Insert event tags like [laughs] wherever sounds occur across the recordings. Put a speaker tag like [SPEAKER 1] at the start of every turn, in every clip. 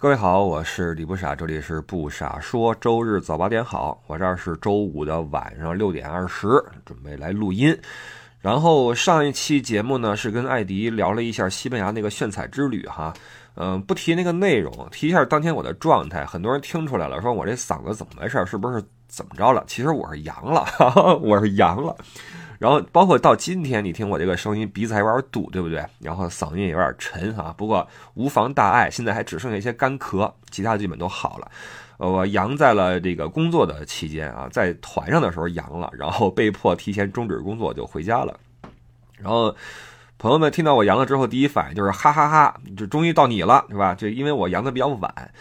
[SPEAKER 1] 各位好，我是李不傻，这里是不傻说。周日早八点好，我这儿是周五的晚上六点二十，准备来录音。然后上一期节目呢是跟艾迪聊了一下西班牙那个炫彩之旅哈，嗯，不提那个内容，提一下当天我的状态。很多人听出来了，说我这嗓子怎么回事？是不是怎么着了？其实我是阳了，[laughs] 我是阳了。然后包括到今天，你听我这个声音，鼻子还有点堵，对不对？然后嗓音也有点沉哈，不过无妨大碍，现在还只剩下一些干咳，其他基本都好了。呃，我阳在了这个工作的期间啊，在团上的时候阳了，然后被迫提前终止工作就回家了。然后朋友们听到我阳了之后，第一反应就是哈哈哈，就终于到你了，是吧？这因为我阳的比较晚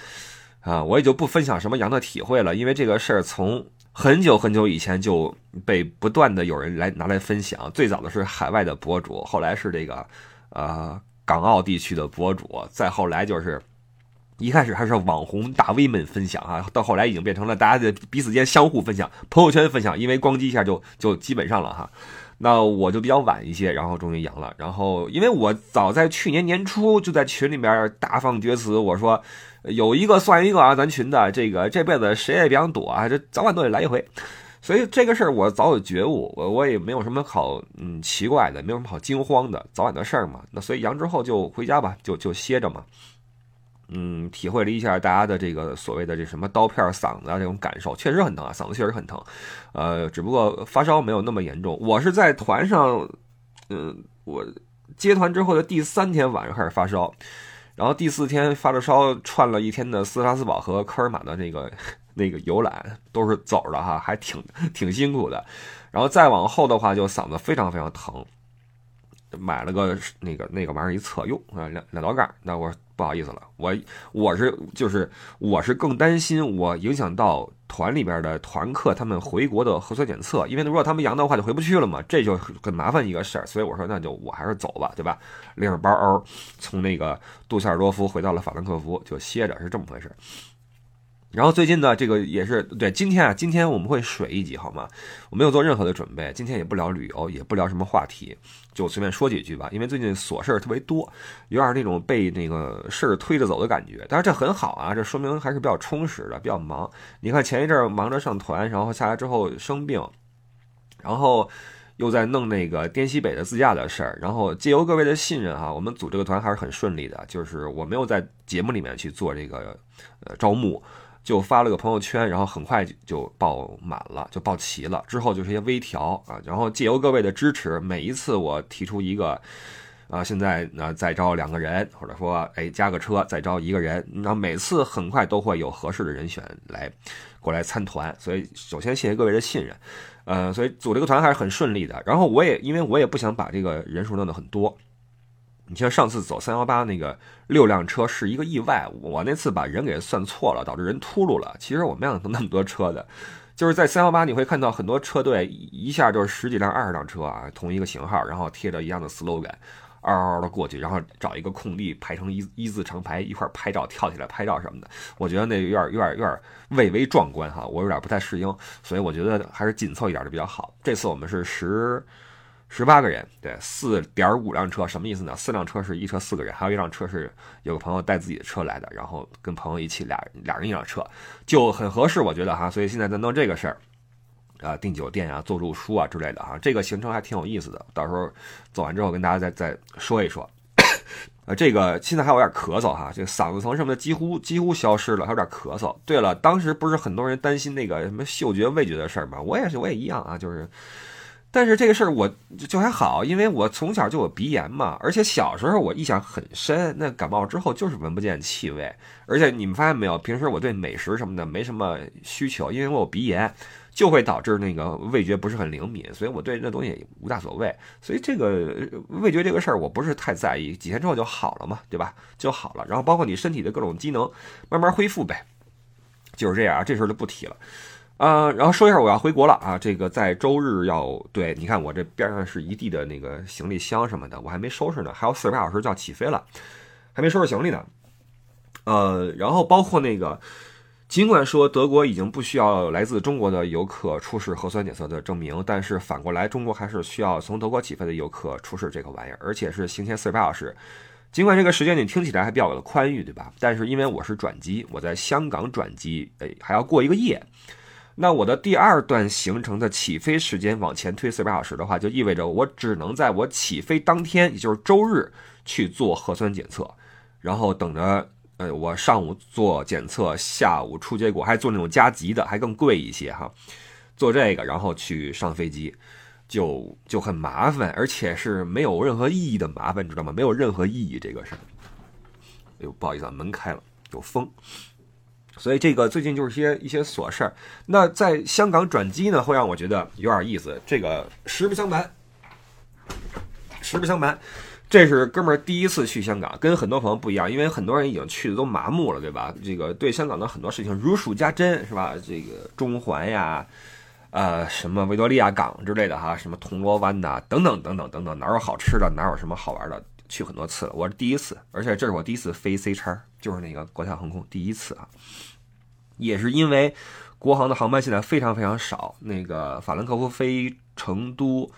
[SPEAKER 1] 啊，我也就不分享什么阳的体会了，因为这个事儿从。很久很久以前就被不断的有人来拿来分享，最早的是海外的博主，后来是这个，呃，港澳地区的博主，再后来就是一开始还是网红大 V 们分享啊，到后来已经变成了大家的彼此间相互分享，朋友圈分享，因为咣叽一下就就基本上了哈。那我就比较晚一些，然后终于阳了，然后因为我早在去年年初就在群里面大放厥词，我说。有一个算一个啊，咱群的这个这辈子谁也别想躲啊，这早晚都得来一回，所以这个事儿我早有觉悟，我我也没有什么好嗯奇怪的，没有什么好惊慌的，早晚的事儿嘛。那所以阳之后就回家吧，就就歇着嘛。嗯，体会了一下大家的这个所谓的这什么刀片嗓子啊这种感受，确实很疼啊，嗓子确实很疼。呃，只不过发烧没有那么严重。我是在团上，嗯，我接团之后的第三天晚上开始发烧。然后第四天发了烧，串了一天的斯拉斯堡和科尔玛的那个 [laughs] 那个游览，都是走的哈，还挺挺辛苦的。然后再往后的话，就嗓子非常非常疼。买了个那个那个玩意儿一测，哟啊两两道杠，那我不好意思了，我我是就是我是更担心我影响到团里边的团客他们回国的核酸检测，因为如果他们阳的话就回不去了嘛，这就很麻烦一个事儿，所以我说那就我还是走吧，对吧？拎着包儿从那个杜塞尔多夫回到了法兰克福，就歇着是这么回事。然后最近呢，这个也是对今天啊，今天我们会水一集好吗？我没有做任何的准备，今天也不聊旅游，也不聊什么话题，就随便说几句吧。因为最近琐事儿特别多，有点那种被那个事儿推着走的感觉。但是这很好啊，这说明还是比较充实的，比较忙。你看前一阵忙着上团，然后下来之后生病，然后又在弄那个滇西北的自驾的事儿，然后借由各位的信任哈，我们组这个团还是很顺利的。就是我没有在节目里面去做这个呃招募。就发了个朋友圈，然后很快就爆满了，就爆齐了。之后就是一些微调啊，然后借由各位的支持，每一次我提出一个，啊，现在呢再招两个人，或者说哎加个车再招一个人，然后每次很快都会有合适的人选来过来参团。所以首先谢谢各位的信任，呃，所以组这个团还是很顺利的。然后我也因为我也不想把这个人数弄得很多。你像上次走三幺八那个六辆车是一个意外，我那次把人给算错了，导致人秃噜了。其实我没想到那么多车的，就是在三幺八你会看到很多车队一下就是十几辆、二十辆车啊，同一个型号，然后贴着一样的 slogan，嗷嗷的过去，然后找一个空地排成一一字长排，一块拍照，跳起来拍照什么的。我觉得那有点、有点、有点蔚为壮观哈，我有点不太适应，所以我觉得还是紧凑一点的比较好。这次我们是十。十八个人，对，四点五辆车，什么意思呢？四辆车是一车四个人，还有一辆车是有个朋友带自己的车来的，然后跟朋友一起俩俩人一辆车，就很合适，我觉得哈。所以现在在弄这个事儿，啊，订酒店啊，做住宿啊之类的哈，这个行程还挺有意思的。到时候走完之后跟大家再再说一说。呃，这个现在还有点咳嗽哈，这个嗓子疼什么的几乎几乎消失了，还有点咳嗽。对了，当时不是很多人担心那个什么嗅觉味觉的事儿吗？我也是，我也一样啊，就是。但是这个事儿我就还好，因为我从小就有鼻炎嘛，而且小时候我印象很深，那感冒之后就是闻不见气味，而且你们发现没有，平时我对美食什么的没什么需求，因为我有鼻炎，就会导致那个味觉不是很灵敏，所以我对那东西无大所谓，所以这个味觉这个事儿我不是太在意，几天之后就好了嘛，对吧？就好了，然后包括你身体的各种机能慢慢恢复呗，就是这样啊，这事儿就不提了。啊，然后说一下我要回国了啊，这个在周日要对，你看我这边上是一地的那个行李箱什么的，我还没收拾呢，还有四十八小时就要起飞了，还没收拾行李呢。呃，然后包括那个，尽管说德国已经不需要来自中国的游客出示核酸检测的证明，但是反过来中国还是需要从德国起飞的游客出示这个玩意儿，而且是行前四十八小时。尽管这个时间你听起来还比较的宽裕，对吧？但是因为我是转机，我在香港转机，哎，还要过一个夜。那我的第二段行程的起飞时间往前推四百小时的话，就意味着我只能在我起飞当天，也就是周日去做核酸检测，然后等着，呃，我上午做检测，下午出结果，还做那种加急的，还更贵一些哈。做这个，然后去上飞机，就就很麻烦，而且是没有任何意义的麻烦，你知道吗？没有任何意义，这个是。哎呦，不好意思啊，门开了，有风。所以这个最近就是些一些琐事儿。那在香港转机呢，会让我觉得有点意思。这个实不相瞒，实不相瞒，这是哥们儿第一次去香港，跟很多朋友不一样，因为很多人已经去的都麻木了，对吧？这个对香港的很多事情如数家珍，是吧？这个中环呀，呃，什么维多利亚港之类的哈，什么铜锣湾呐，等等等等等等，哪有好吃的，哪有什么好玩的，去很多次了。我是第一次，而且这是我第一次飞 C 叉，就是那个国泰航空第一次啊。也是因为国航的航班现在非常非常少，那个法兰克福飞成都，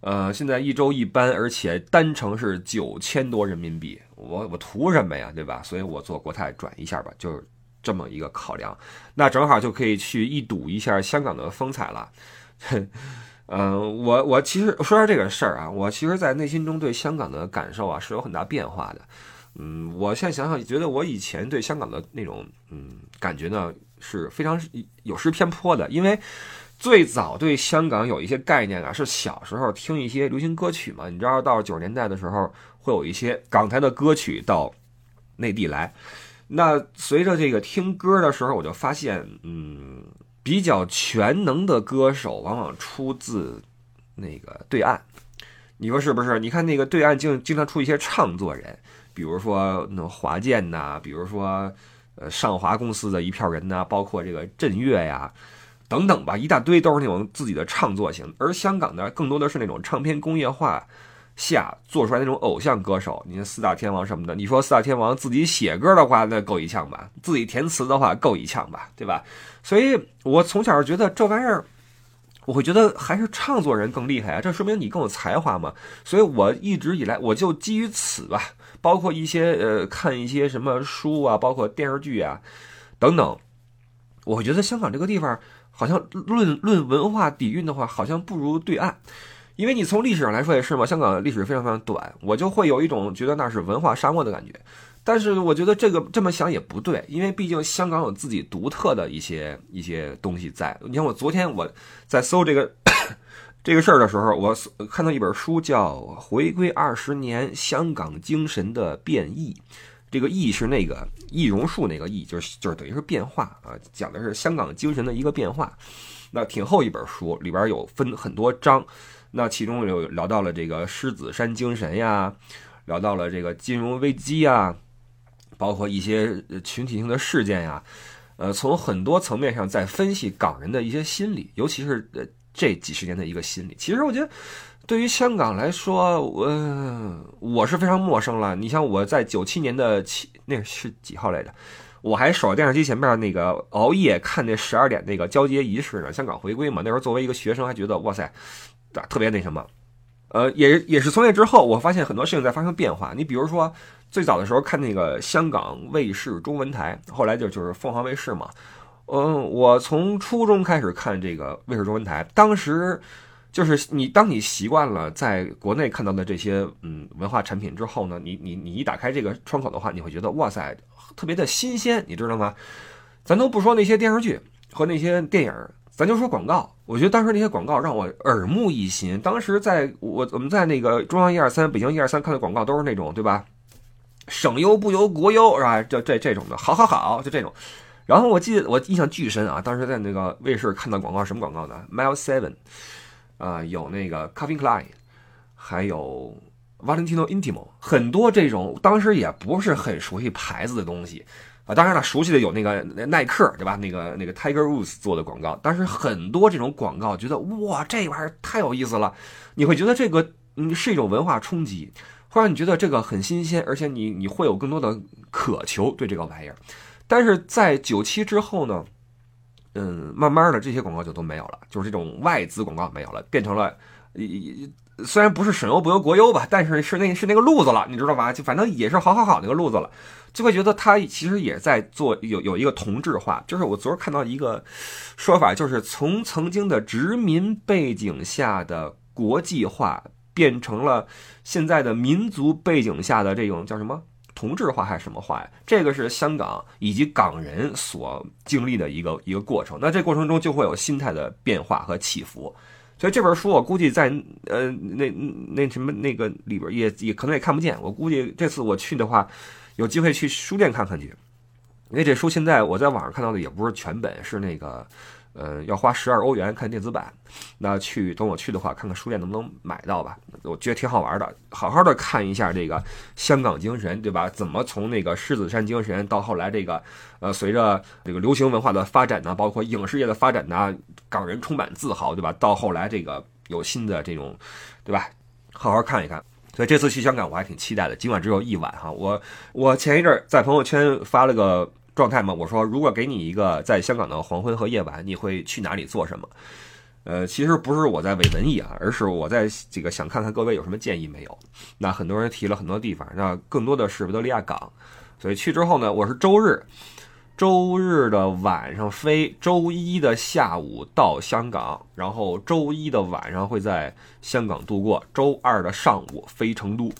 [SPEAKER 1] 呃，现在一周一班，而且单程是九千多人民币，我我图什么呀，对吧？所以我坐国泰转一下吧，就是这么一个考量。那正好就可以去一睹一下香港的风采了。嗯，[laughs] 我我其实说说这个事儿啊，我其实，在内心中对香港的感受啊是有很大变化的。嗯，我现在想想，觉得我以前对香港的那种嗯感觉呢是非常有失偏颇的，因为最早对香港有一些概念啊，是小时候听一些流行歌曲嘛，你知道到九十年代的时候会有一些港台的歌曲到内地来，那随着这个听歌的时候，我就发现，嗯，比较全能的歌手往往出自那个对岸，你说是不是？你看那个对岸经经常出一些唱作人。比如说那华健呐，比如说呃上华公司的一票人呐，包括这个振乐呀，等等吧，一大堆都是那种自己的创作型。而香港呢，更多的是那种唱片工业化下做出来那种偶像歌手。你看四大天王什么的，你说四大天王自己写歌的话，那够一呛吧；自己填词的话，够一呛吧，对吧？所以我从小觉得这玩意儿。我会觉得还是唱作人更厉害啊，这说明你更有才华嘛。所以我一直以来我就基于此吧，包括一些呃看一些什么书啊，包括电视剧啊等等，我觉得香港这个地方好像论论文化底蕴的话，好像不如对岸，因为你从历史上来说也是嘛，香港历史非常非常短，我就会有一种觉得那是文化沙漠的感觉。但是我觉得这个这么想也不对，因为毕竟香港有自己独特的一些一些东西在。你看，我昨天我在搜这个这个事儿的时候，我看到一本书叫《回归二十年香港精神的变异》，这个“异”是那个易容术那个“异”，就是就是等于是变化啊，讲的是香港精神的一个变化。那挺厚一本书，里边有分很多章，那其中有聊到了这个狮子山精神呀，聊到了这个金融危机呀。包括一些群体性的事件呀，呃，从很多层面上在分析港人的一些心理，尤其是呃这几十年的一个心理。其实我觉得，对于香港来说，我我是非常陌生了。你像我在九七年的七那是几号来着？我还守在电视机前面那个熬夜看那十二点那个交接仪式呢。香港回归嘛，那时候作为一个学生，还觉得哇塞，特别那什么。呃，也也是从那之后，我发现很多事情在发生变化。你比如说。最早的时候看那个香港卫视中文台，后来就就是凤凰卫视嘛。嗯，我从初中开始看这个卫视中文台，当时就是你当你习惯了在国内看到的这些嗯文化产品之后呢，你你你一打开这个窗口的话，你会觉得哇塞，特别的新鲜，你知道吗？咱都不说那些电视剧和那些电影，咱就说广告。我觉得当时那些广告让我耳目一新。当时在我我们在那个中央一二三、北京一二三看的广告都是那种，对吧？省优不由国优是吧？就这这种的，好好好，就这种。然后我记得我印象巨深啊，当时在那个卫视看到广告，什么广告呢？Mile Seven，啊，有那个 Calvin Klein，还有 Valentino Intimo，很多这种当时也不是很熟悉牌子的东西啊。当然了，熟悉的有那个耐克，对吧？那个那个 Tiger Woods 做的广告，但是很多这种广告，觉得哇，这玩意儿太有意思了。你会觉得这个嗯是一种文化冲击。会让你觉得这个很新鲜，而且你你会有更多的渴求对这个玩意儿。但是在九七之后呢，嗯，慢慢的这些广告就都没有了，就是这种外资广告没有了，变成了虽然不是省油不由国优吧，但是是那是那个路子了，你知道吧？就反正也是好好好那个路子了，就会觉得他其实也在做有有一个同质化。就是我昨儿看到一个说法，就是从曾经的殖民背景下的国际化，变成了现在的民族背景下的这种叫什么同质化还是什么化呀？这个是香港以及港人所经历的一个一个过程。那这过程中就会有心态的变化和起伏。所以这本书我估计在呃那那什么那个里边也也可能也看不见。我估计这次我去的话，有机会去书店看看去，因为这书现在我在网上看到的也不是全本，是那个。呃，要花十二欧元看电子版，那去等我去的话，看看书店能不能买到吧。我觉得挺好玩的，好好的看一下这个香港精神，对吧？怎么从那个狮子山精神到后来这个，呃，随着这个流行文化的发展呢，包括影视业的发展呢，港人充满自豪，对吧？到后来这个有新的这种，对吧？好好看一看。所以这次去香港我还挺期待的，尽管只有一晚哈。我我前一阵在朋友圈发了个。状态吗？我说，如果给你一个在香港的黄昏和夜晚，你会去哪里做什么？呃，其实不是我在伪文艺啊，而是我在这个想看看各位有什么建议没有。那很多人提了很多地方，那更多的是维多利亚港。所以去之后呢，我是周日，周日的晚上飞，周一的下午到香港，然后周一的晚上会在香港度过，周二的上午飞成都。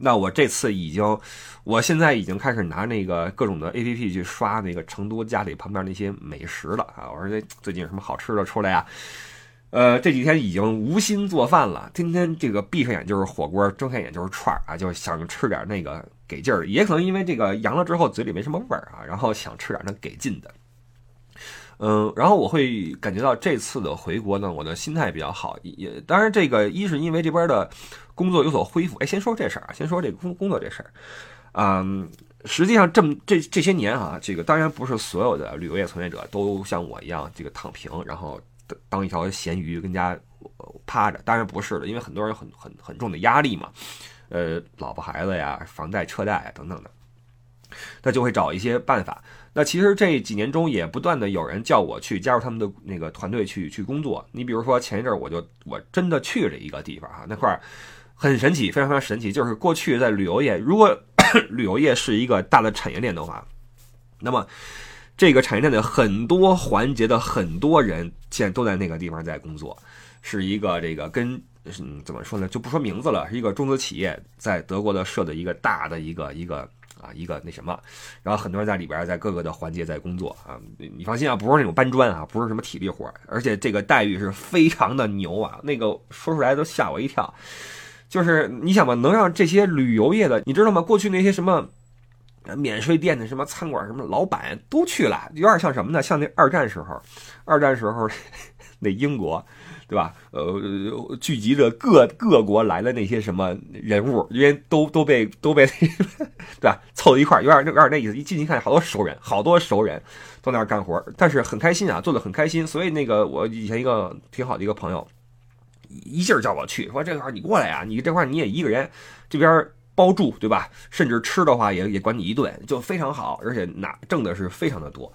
[SPEAKER 1] 那我这次已经，我现在已经开始拿那个各种的 A P P 去刷那个成都家里旁边那些美食了啊！我说这最近有什么好吃的出来呀？呃，这几天已经无心做饭了，天天这个闭上眼就是火锅，睁开眼就是串儿啊，就想吃点那个给劲儿。也可能因为这个阳了之后嘴里没什么味儿啊，然后想吃点那给劲的。嗯，然后我会感觉到这次的回国呢，我的心态比较好。也当然，这个一是因为这边的工作有所恢复。哎，先说这事儿啊，先说这工工作这事儿。嗯，实际上这么这这些年啊，这个当然不是所有的旅游业从业者都像我一样这个躺平，然后当一条咸鱼跟家趴着。当然不是的，因为很多人很很很重的压力嘛，呃，老婆孩子呀，房贷车贷等等的，那就会找一些办法。那其实这几年中也不断的有人叫我去加入他们的那个团队去去工作。你比如说前一阵我就我真的去了一个地方哈，那块儿很神奇，非常非常神奇。就是过去在旅游业，如果 [coughs] 旅游业是一个大的产业链的话，那么这个产业链的很多环节的很多人现在都在那个地方在工作，是一个这个跟嗯怎么说呢，就不说名字了，是一个中资企业在德国的设的一个大的一个一个。啊，一个那什么，然后很多人在里边，在各个的环节在工作啊。你放心啊，不是那种搬砖啊，不是什么体力活，而且这个待遇是非常的牛啊。那个说出来都吓我一跳，就是你想吧，能让这些旅游业的，你知道吗？过去那些什么免税店的什么餐馆什么老板都去了，有点像什么呢？像那二战时候，二战时候 [laughs] 那英国。对吧？呃，聚集着各各国来的那些什么人物，因为都都被都被，对吧？凑到一块儿有点有点那意思。一进去看，好多熟人，好多熟人都在那干活，但是很开心啊，做的很开心。所以那个我以前一个挺好的一个朋友，一劲儿叫我去，说这块你过来呀，你这块儿你也一个人，这边包住，对吧？甚至吃的话也也管你一顿，就非常好，而且拿挣的是非常的多。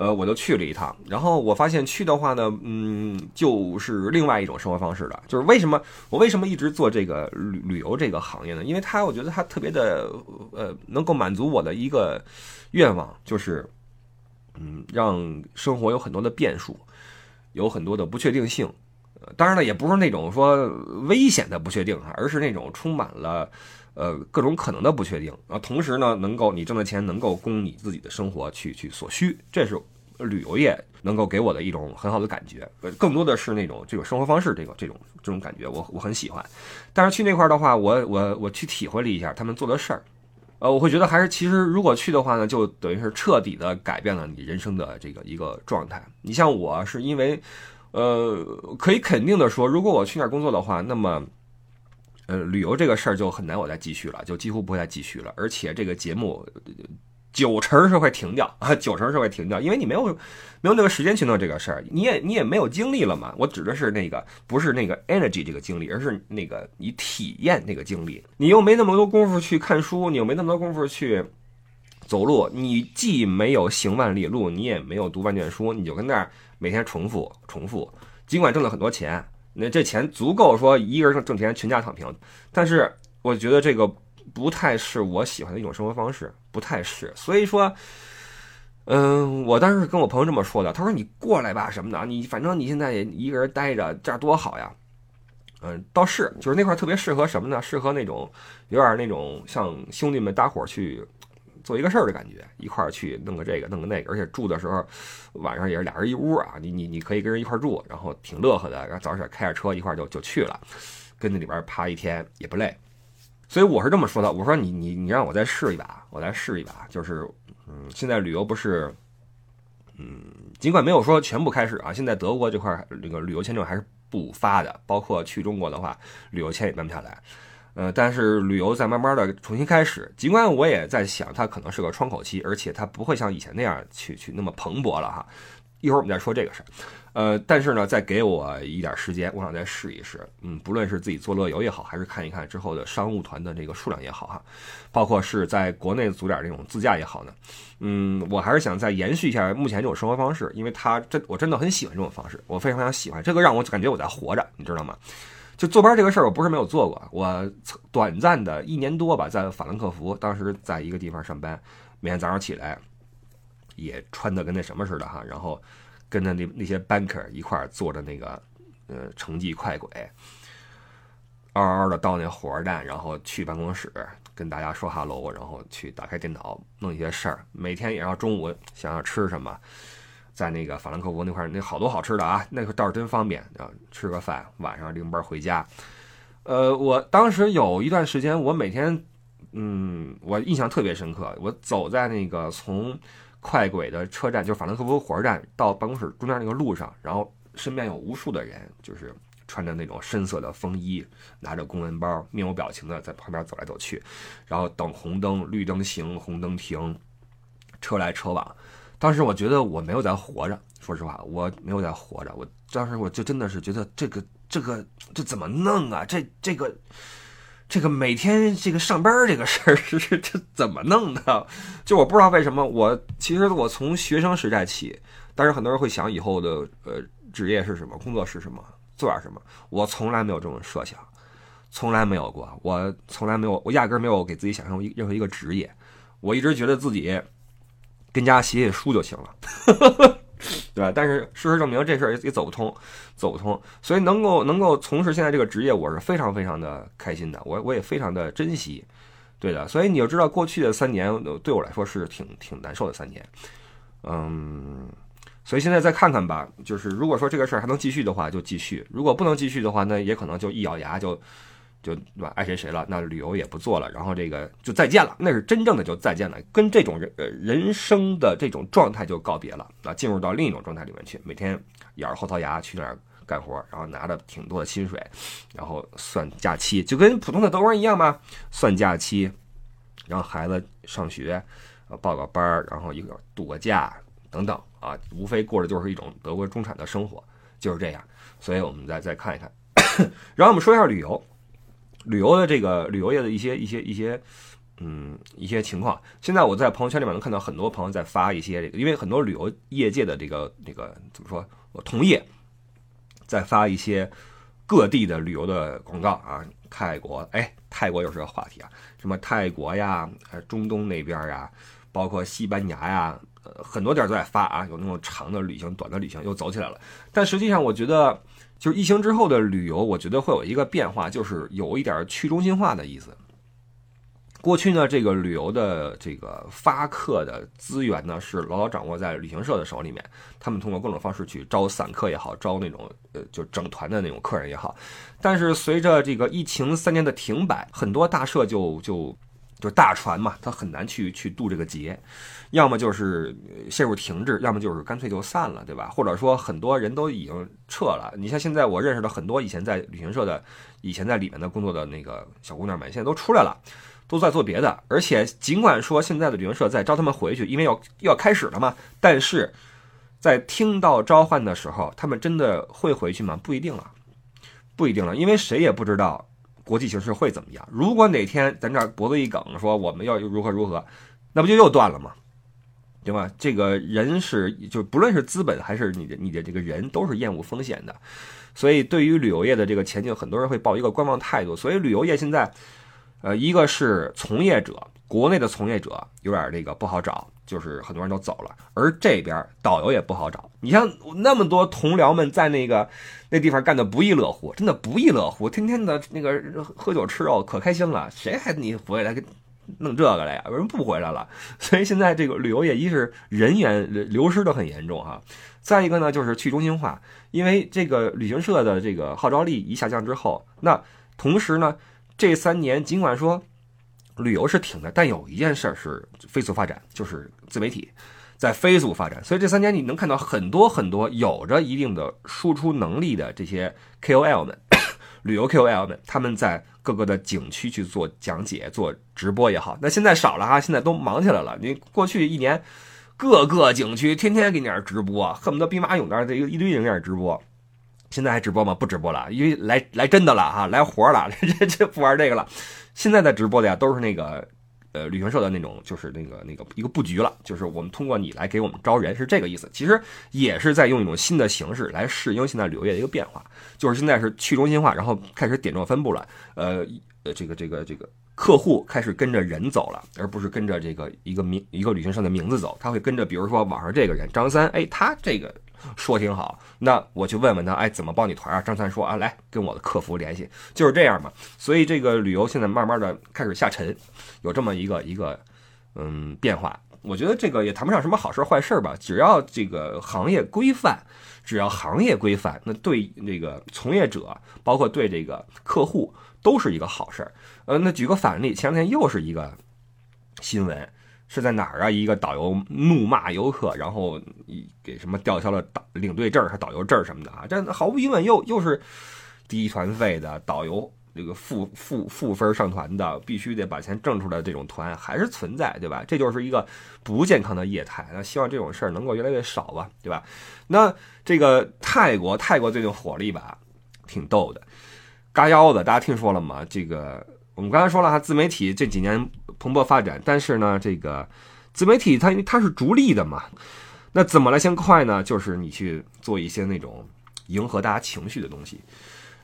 [SPEAKER 1] 呃，我就去了一趟，然后我发现去的话呢，嗯，就是另外一种生活方式了。就是为什么我为什么一直做这个旅旅游这个行业呢？因为它，我觉得它特别的，呃，能够满足我的一个愿望，就是，嗯，让生活有很多的变数，有很多的不确定性。当然了，也不是那种说危险的不确定哈，而是那种充满了。呃，各种可能的不确定啊，同时呢，能够你挣的钱能够供你自己的生活去去所需，这是旅游业能够给我的一种很好的感觉。呃，更多的是那种这种生活方式，这个这种这种感觉，我我很喜欢。但是去那块儿的话，我我我去体会了一下他们做的事儿，呃，我会觉得还是其实如果去的话呢，就等于是彻底的改变了你人生的这个一个状态。你像我是因为，呃，可以肯定的说，如果我去那儿工作的话，那么。呃，旅游这个事儿就很难我再继续了，就几乎不会再继续了。而且这个节目九成是会停掉啊，[laughs] 九成是会停掉，因为你没有没有那个时间去弄这个事儿，你也你也没有精力了嘛。我指的是那个不是那个 energy 这个精力，而是那个你体验那个精力。你又没那么多功夫去看书，你又没那么多功夫去走路，你既没有行万里路，你也没有读万卷书，你就跟那儿每天重复重复。尽管挣了很多钱。那这钱足够说一个人挣挣钱，全家躺平。但是我觉得这个不太是我喜欢的一种生活方式，不太是。所以说，嗯，我当时跟我朋友这么说的，他说你过来吧什么的，你反正你现在也一个人待着，这样多好呀。嗯，倒是，就是那块特别适合什么呢？适合那种有点那种像兄弟们搭伙去做一个事儿的感觉，一块儿去弄个这个，弄个那个，而且住的时候晚上也是俩人一屋啊，你你你可以跟人一块儿住，然后挺乐呵的，然后早上开着车一块儿就就去了，跟那里边趴一天也不累。所以我是这么说的，我说你你你让我再试一把，我再试一把，就是嗯，现在旅游不是，嗯，尽管没有说全部开始啊，现在德国这块这个旅游签证还是。不发的，包括去中国的话，旅游签也办不下来。呃，但是旅游在慢慢的重新开始。尽管我也在想，它可能是个窗口期，而且它不会像以前那样去去那么蓬勃了哈。一会儿我们再说这个事儿。呃，但是呢，再给我一点时间，我想再试一试。嗯，不论是自己做乐游也好，还是看一看之后的商务团的这个数量也好哈，包括是在国内组点这种自驾也好呢。嗯，我还是想再延续一下目前这种生活方式，因为它真我真的很喜欢这种方式，我非常非常喜欢这个，让我感觉我在活着，你知道吗？就坐班这个事儿，我不是没有做过，我短暂的一年多吧，在法兰克福，当时在一个地方上班，每天早上起来也穿的跟那什么似的哈，然后。跟着那那些 banker 一块儿坐着那个呃城际快轨，嗷嗷的到那火车站，然后去办公室跟大家说哈喽，然后去打开电脑弄一些事儿。每天也要中午想要吃什么，在那个法兰克福那块儿那好多好吃的啊，那个倒是真方便啊，吃个饭，晚上领班回家。呃，我当时有一段时间，我每天嗯，我印象特别深刻，我走在那个从。快轨的车站就是法兰克福火车站到办公室中间那个路上，然后身边有无数的人，就是穿着那种深色的风衣，拿着公文包，面无表情的在旁边走来走去，然后等红灯，绿灯行，红灯停，车来车往。当时我觉得我没有在活着，说实话，我没有在活着。我当时我就真的是觉得这个这个这怎么弄啊？这这个。这个每天这个上班这个事儿 [laughs] 是这怎么弄的？就我不知道为什么，我其实我从学生时代起，但是很多人会想以后的呃职业是什么，工作是什么，做点什么。我从来没有这种设想，从来没有过，我从来没有，我压根没有给自己想象一任何一个职业。我一直觉得自己跟家写写书就行了。[laughs] 对吧？但是事实证明这事儿也走不通，走不通。所以能够能够从事现在这个职业，我是非常非常的开心的，我我也非常的珍惜，对的。所以你就知道，过去的三年对我来说是挺挺难受的三年，嗯。所以现在再看看吧，就是如果说这个事儿还能继续的话，就继续；如果不能继续的话，那也可能就一咬牙就。就对吧？爱谁谁了，那旅游也不做了，然后这个就再见了，那是真正的就再见了，跟这种人呃人生的这种状态就告别了啊，进入到另一种状态里面去，每天咬着后槽牙去那儿干活，然后拿着挺多的薪水，然后算假期，就跟普通的德国人一样嘛，算假期，然后孩子上学，报个班，然后一个度个假等等啊，无非过的就是一种德国中产的生活，就是这样。所以我们再再看一看，然后我们说一下旅游。旅游的这个旅游业的一些一些一些，嗯，一些情况。现在我在朋友圈里面能看到很多朋友在发一些这个，因为很多旅游业界的这个这个怎么说，我同业在发一些各地的旅游的广告啊。泰国，哎，泰国又是个话题啊，什么泰国呀，呃，中东那边呀，包括西班牙呀，呃，很多地儿都在发啊，有那种长的旅行、短的旅行又走起来了。但实际上，我觉得。就是疫情之后的旅游，我觉得会有一个变化，就是有一点去中心化的意思。过去呢，这个旅游的这个发客的资源呢，是牢牢掌握在旅行社的手里面，他们通过各种方式去招散客也好，招那种呃就整团的那种客人也好。但是随着这个疫情三年的停摆，很多大社就就。就大船嘛，它很难去去渡这个劫，要么就是陷入停滞，要么就是干脆就散了，对吧？或者说很多人都已经撤了。你像现在我认识的很多以前在旅行社的、以前在里面的工作的那个小姑娘们，现在都出来了，都在做别的。而且尽管说现在的旅行社在招他们回去，因为要要开始了嘛，但是在听到召唤的时候，他们真的会回去吗？不一定了，不一定了，因为谁也不知道。国际形势会怎么样？如果哪天咱这脖子一梗，说我们要如何如何，那不就又断了吗？对吧？这个人是就不论是资本还是你的你的这个人都是厌恶风险的，所以对于旅游业的这个前景，很多人会抱一个观望态度。所以旅游业现在，呃，一个是从业者，国内的从业者有点这个不好找，就是很多人都走了，而这边导游也不好找。你像那么多同僚们在那个那地方干的不亦乐乎，真的不亦乐乎，天天的那个喝酒吃肉可开心了，谁还你回来跟？弄这个了呀？为什么不回来了？[laughs] 所以现在这个旅游业，一是人员流失的很严重哈，再一个呢就是去中心化，因为这个旅行社的这个号召力一下降之后，那同时呢，这三年尽管说旅游是挺的，但有一件事是飞速发展，就是自媒体在飞速发展。所以这三年你能看到很多很多有着一定的输出能力的这些 KOL 们。[coughs] 旅游 KOL 们，他们在各个的景区去做讲解、做直播也好，那现在少了哈，现在都忙起来了。你过去一年，各个景区天天给你那儿直播，恨不得兵马俑那儿这一堆人在那儿直播。现在还直播吗？不直播了，因为来来真的了哈，来活了，这这不玩这个了。现在在直播的呀，都是那个。呃，旅行社的那种就是那个那个一个布局了，就是我们通过你来给我们招人，是这个意思。其实也是在用一种新的形式来适应现在旅游业的一个变化，就是现在是去中心化，然后开始点状分布了。呃呃，这个这个这个客户开始跟着人走了，而不是跟着这个一个名一个旅行社的名字走，他会跟着，比如说网上这个人张三，哎，他这个。说挺好，那我去问问他，哎，怎么帮你团啊？张三说啊，来跟我的客服联系，就是这样嘛。所以这个旅游现在慢慢的开始下沉，有这么一个一个嗯变化。我觉得这个也谈不上什么好事坏事吧，只要这个行业规范，只要行业规范，那对那个从业者，包括对这个客户都是一个好事儿。呃，那举个反例，前两天又是一个新闻。是在哪儿啊？一个导游怒骂游客，然后给什么吊销了导领队证、还导游证什么的啊？这毫无疑问又又是低团费的导游，这个负负负分上团的，必须得把钱挣出来这种团还是存在，对吧？这就是一个不健康的业态。那希望这种事儿能够越来越少吧，对吧？那这个泰国，泰国最近火了一把，挺逗的，嘎腰子，大家听说了吗？这个我们刚才说了哈，自媒体这几年。蓬勃发展，但是呢，这个自媒体它它是逐利的嘛，那怎么来先快呢？就是你去做一些那种迎合大家情绪的东西。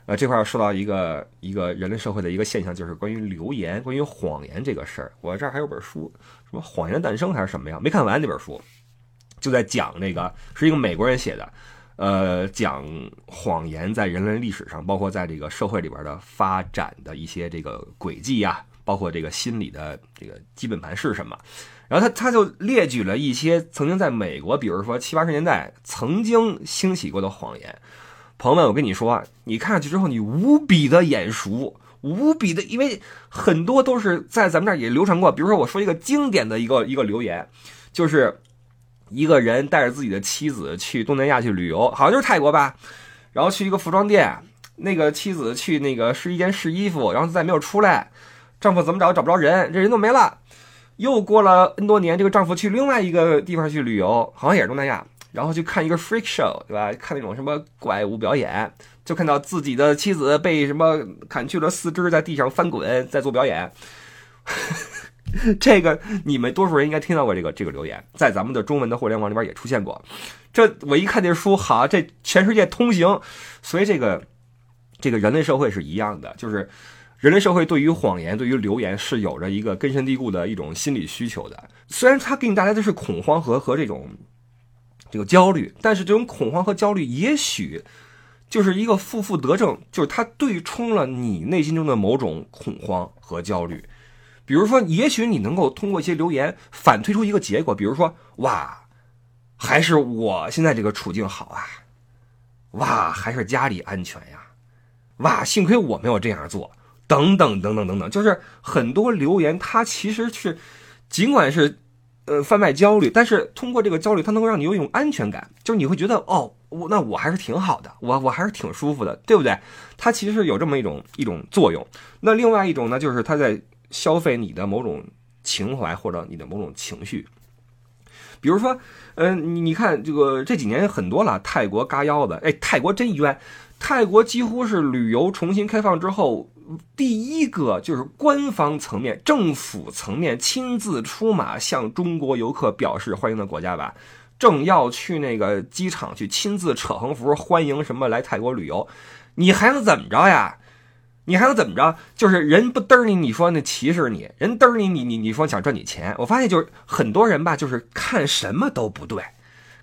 [SPEAKER 1] 呃，这块儿说到一个一个人类社会的一个现象，就是关于流言、关于谎言这个事儿。我这儿还有本书，什么《谎言诞生》还是什么呀？没看完那本书，就在讲那个是一个美国人写的，呃，讲谎言在人类历史上，包括在这个社会里边的发展的一些这个轨迹呀。包括这个心理的这个基本盘是什么？然后他他就列举了一些曾经在美国，比如说七八十年代曾经兴起过的谎言。朋友们，我跟你说，你看上去之后，你无比的眼熟，无比的，因为很多都是在咱们这儿也流传过。比如说，我说一个经典的一个一个留言，就是一个人带着自己的妻子去东南亚去旅游，好像就是泰国吧，然后去一个服装店，那个妻子去那个试衣间试衣服，然后再没有出来。丈夫怎么找找不着人，这人都没了。又过了 N 多年，这个丈夫去另外一个地方去旅游，好像也是东南亚，然后去看一个 freak show，对吧？看那种什么怪物表演，就看到自己的妻子被什么砍去了四肢，在地上翻滚，在做表演。[laughs] 这个你们多数人应该听到过这个这个留言，在咱们的中文的互联网里边也出现过。这我一看这书，好，这全世界通行。所以这个这个人类社会是一样的，就是。人类社会对于谎言、对于流言是有着一个根深蒂固的一种心理需求的。虽然它给你带来的是恐慌和和这种这个焦虑，但是这种恐慌和焦虑也许就是一个负负得正，就是它对冲了你内心中的某种恐慌和焦虑。比如说，也许你能够通过一些留言反推出一个结果，比如说，哇，还是我现在这个处境好啊，哇，还是家里安全呀，哇，幸亏我没有这样做。等等等等等等，就是很多留言，它其实是，尽管是，呃，贩卖焦虑，但是通过这个焦虑，它能够让你有一种安全感，就是你会觉得，哦，我那我还是挺好的，我我还是挺舒服的，对不对？它其实是有这么一种一种作用。那另外一种呢，就是它在消费你的某种情怀或者你的某种情绪，比如说，嗯，你你看这个这几年很多了，泰国嘎腰子，哎，泰国真冤。泰国几乎是旅游重新开放之后第一个就是官方层面、政府层面亲自出马向中国游客表示欢迎的国家吧。正要去那个机场去亲自扯横幅欢迎什么来泰国旅游，你还能怎么着呀？你还能怎么着？就是人不嘚你，你说那歧视你；人嘚你，你你你说想赚你钱。我发现就是很多人吧，就是看什么都不对。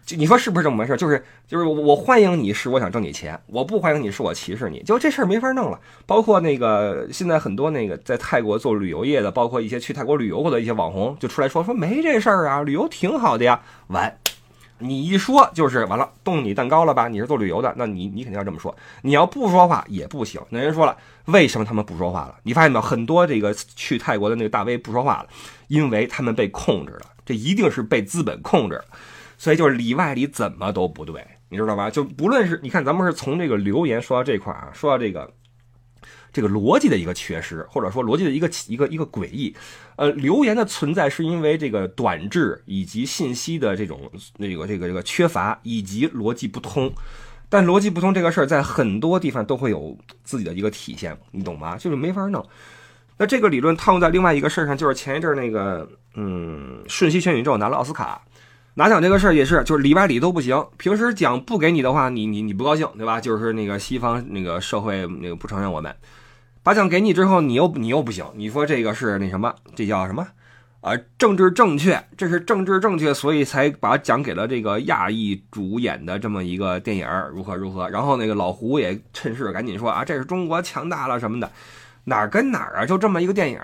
[SPEAKER 1] 就你说是不是这么回事？就是就是我欢迎你是我想挣你钱，我不欢迎你是我歧视你，就这事儿没法弄了。包括那个现在很多那个在泰国做旅游业的，包括一些去泰国旅游过的一些网红，就出来说说没这事儿啊，旅游挺好的呀。完，你一说就是完了，动你蛋糕了吧？你是做旅游的，那你你肯定要这么说。你要不说话也不行。那人说了，为什么他们不说话了？你发现没有？很多这个去泰国的那个大 V 不说话了，因为他们被控制了。这一定是被资本控制。所以就是里外里怎么都不对，你知道吧？就不论是你看，咱们是从这个留言说到这块啊，说到这个这个逻辑的一个缺失，或者说逻辑的一个一个一个诡异。呃，留言的存在是因为这个短质以及信息的这种那个这个这个缺乏以及逻辑不通。但逻辑不通这个事儿在很多地方都会有自己的一个体现，你懂吗？就是没法弄。那这个理论套用在另外一个事儿上，就是前一阵那个嗯，瞬息全宇宙拿了奥斯卡。拿奖这个事儿也是，就是里外里都不行。平时奖不给你的话，你你你不高兴，对吧？就是那个西方那个社会那个不承认我们，把奖给你之后，你又你又不行。你说这个是那什么？这叫什么？啊，政治正确，这是政治正确，所以才把奖给了这个亚裔主演的这么一个电影，如何如何？然后那个老胡也趁势赶紧说啊，这是中国强大了什么的，哪儿跟哪儿啊？就这么一个电影，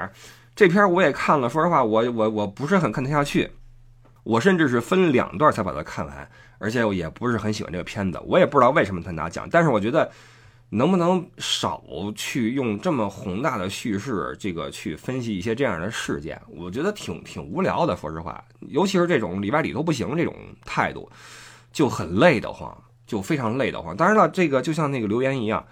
[SPEAKER 1] 这片我也看了，说实话，我我我不是很看得下去。我甚至是分两段才把它看完，而且我也不是很喜欢这个片子，我也不知道为什么他拿奖。但是我觉得，能不能少去用这么宏大的叙事，这个去分析一些这样的事件？我觉得挺挺无聊的，说实话，尤其是这种里外里都不行这种态度，就很累得慌，就非常累得慌。当然了，这个就像那个留言一样，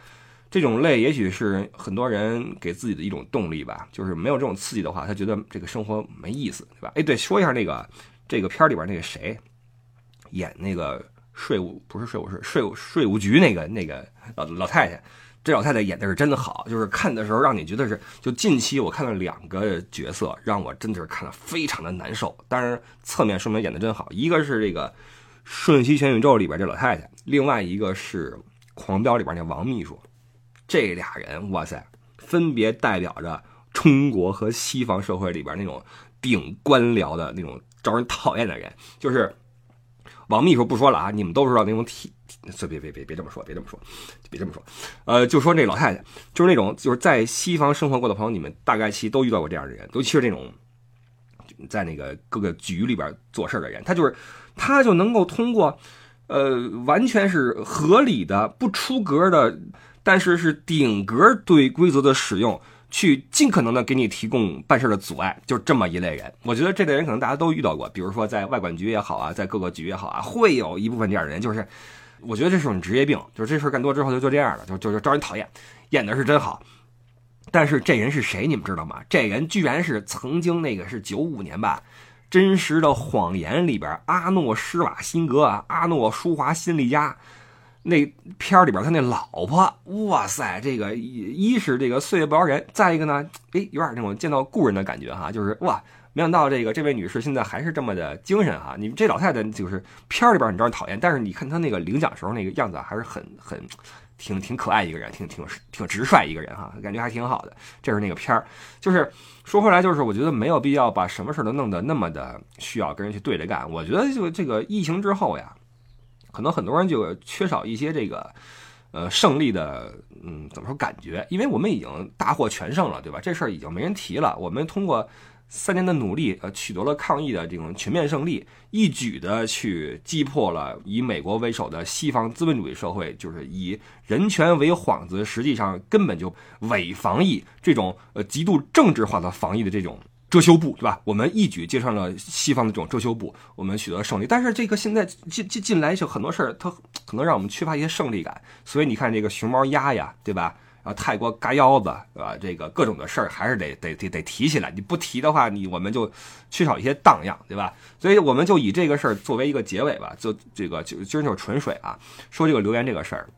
[SPEAKER 1] 这种累也许是很多人给自己的一种动力吧，就是没有这种刺激的话，他觉得这个生活没意思，对吧？哎，对，说一下那个。这个片里边那个谁，演那个税务不是税务是税务税务局那个那个老老太太，这老太太演的是真的好，就是看的时候让你觉得是，就近期我看了两个角色，让我真的是看了非常的难受。当然侧面说明演的真好，一个是这个《瞬息全宇宙》里边这老太太，另外一个是《狂飙》里边那王秘书，这俩人哇塞，分别代表着中国和西方社会里边那种顶官僚的那种。招人讨厌的人就是王秘书，不说了啊，你们都知道那种体，别别别别这么说，别这么说，别这么说，呃，就说那老太太，就是那种就是在西方生活过的朋友，你们大概其实都遇到过这样的人，尤其是那种在那个各个局里边做事的人，他就是他就能够通过呃完全是合理的、不出格的，但是是顶格对规则的使用。去尽可能的给你提供办事的阻碍，就这么一类人。我觉得这类人可能大家都遇到过，比如说在外管局也好啊，在各个局也好啊，会有一部分这样的人。就是，我觉得这是种职业病，就是这事干多之后就就这样了，就就就招人讨厌。演的是真好，但是这人是谁？你们知道吗？这人居然是曾经那个是九五年吧，《真实的谎言》里边阿诺施瓦辛格啊，阿诺舒华辛利加。那片儿里边他那老婆，哇塞，这个一是这个岁月不饶人，再一个呢，哎，有点那种见到故人的感觉哈，就是哇，没想到这个这位女士现在还是这么的精神哈。你这老太太就是片儿里边你知道讨厌，但是你看她那个领奖时候那个样子还是很很挺挺可爱一个人，挺挺挺直率一个人哈，感觉还挺好的。这是那个片儿，就是说回来就是我觉得没有必要把什么事都弄得那么的需要跟人去对着干。我觉得就这个疫情之后呀。可能很多人就缺少一些这个，呃，胜利的，嗯，怎么说感觉？因为我们已经大获全胜了，对吧？这事儿已经没人提了。我们通过三年的努力，呃，取得了抗疫的这种全面胜利，一举的去击破了以美国为首的西方资本主义社会，就是以人权为幌子，实际上根本就伪防疫这种呃极度政治化的防疫的这种。遮羞布，对吧？我们一举接上了西方的这种遮羞布，我们取得胜利。但是这个现在进进进来就很多事儿，它可能让我们缺乏一些胜利感。所以你看这个熊猫鸭呀，对吧？然后泰国嘎腰子，对吧？这个各种的事儿还是得得得得提起来。你不提的话，你我们就缺少一些荡漾，对吧？所以我们就以这个事儿作为一个结尾吧。就这个就今儿就纯水啊，说这个留言这个事儿。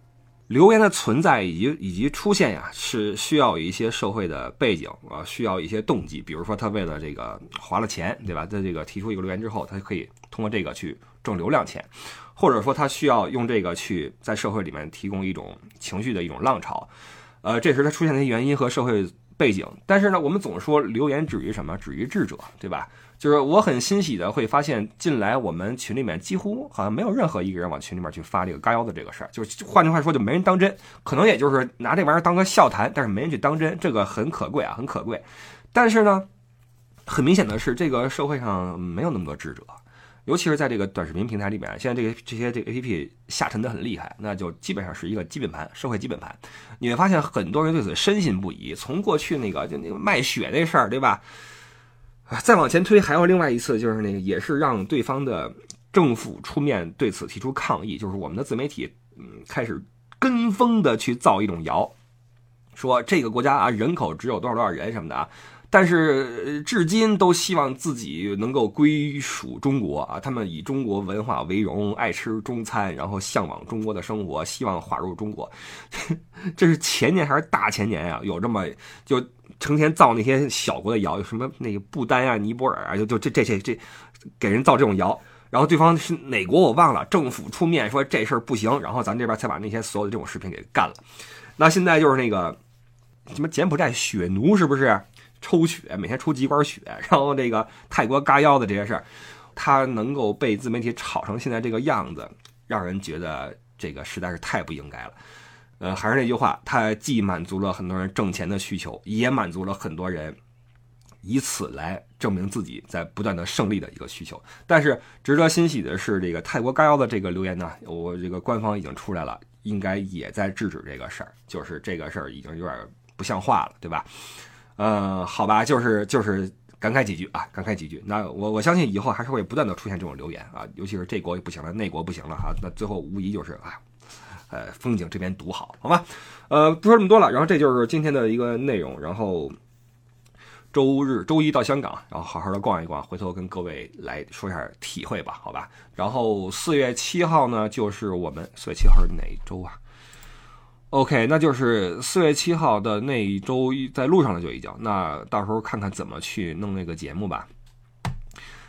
[SPEAKER 1] 留言的存在以及以及出现呀，是需要一些社会的背景啊，需要一些动机。比如说，他为了这个花了钱，对吧？在这个提出一个留言之后，他可以通过这个去挣流量钱，或者说他需要用这个去在社会里面提供一种情绪的一种浪潮。呃，这时他出现的原因和社会背景。但是呢，我们总说留言止于什么？止于智者，对吧？就是我很欣喜的会发现，近来我们群里面几乎好像没有任何一个人往群里面去发这个嘎腰的这个事儿，就是换句话说，就没人当真，可能也就是拿这玩意儿当个笑谈，但是没人去当真，这个很可贵啊，很可贵。但是呢，很明显的是，这个社会上没有那么多智者，尤其是在这个短视频平台里面，现在这个这些这个 APP 下沉的很厉害，那就基本上是一个基本盘，社会基本盘。你会发现很多人对此深信不疑，从过去那个就那个卖血那事儿，对吧？啊再往前推，还有另外一次，就是那个也是让对方的政府出面对此提出抗议，就是我们的自媒体，嗯，开始跟风的去造一种谣，说这个国家啊人口只有多少多少人什么的啊，但是至今都希望自己能够归属中国啊，他们以中国文化为荣，爱吃中餐，然后向往中国的生活，希望划入中国。[laughs] 这是前年还是大前年啊？有这么就。成天造那些小国的谣，什么那个不丹啊、尼泊尔啊，就就这这这这，给人造这种谣，然后对方是哪国我忘了，政府出面说这事儿不行，然后咱这边才把那些所有的这种视频给干了。那现在就是那个什么柬埔寨血奴是不是抽血，每天抽几管血，[laughs] 然后这个泰国嘎腰的这些事儿，他能够被自媒体炒成现在这个样子，让人觉得这个实在是太不应该了。呃，还是那句话，它既满足了很多人挣钱的需求，也满足了很多人以此来证明自己在不断的胜利的一个需求。但是值得欣喜的是，这个泰国嘎腰的这个留言呢，我这个官方已经出来了，应该也在制止这个事儿，就是这个事儿已经有点不像话了，对吧？呃，好吧，就是就是感慨几句啊，感慨几句。那我我相信以后还是会不断的出现这种留言啊，尤其是这国也不行了，那国不行了哈，那最后无疑就是啊。呃，风景这边独好，好吧，呃，不说这么多了，然后这就是今天的一个内容，然后周日周一到香港，然后好好的逛一逛，回头跟各位来说一下体会吧，好吧，然后四月七号呢，就是我们四月七号是哪一周啊？OK，那就是四月七号的那一周在路上了就已经，那到时候看看怎么去弄那个节目吧。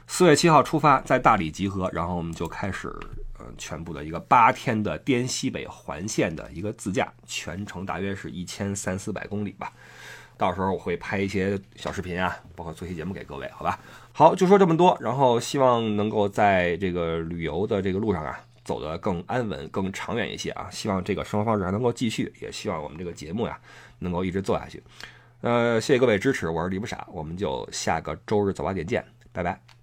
[SPEAKER 1] 四月七号出发，在大理集合，然后我们就开始。全部的一个八天的滇西北环线的一个自驾，全程大约是一千三四百公里吧。到时候我会拍一些小视频啊，包括做些节目给各位，好吧？好，就说这么多。然后希望能够在这个旅游的这个路上啊，走得更安稳、更长远一些啊。希望这个生活方式还能够继续，也希望我们这个节目呀能够一直做下去。呃，谢谢各位支持，我是李不傻，我们就下个周日早八点见，拜拜。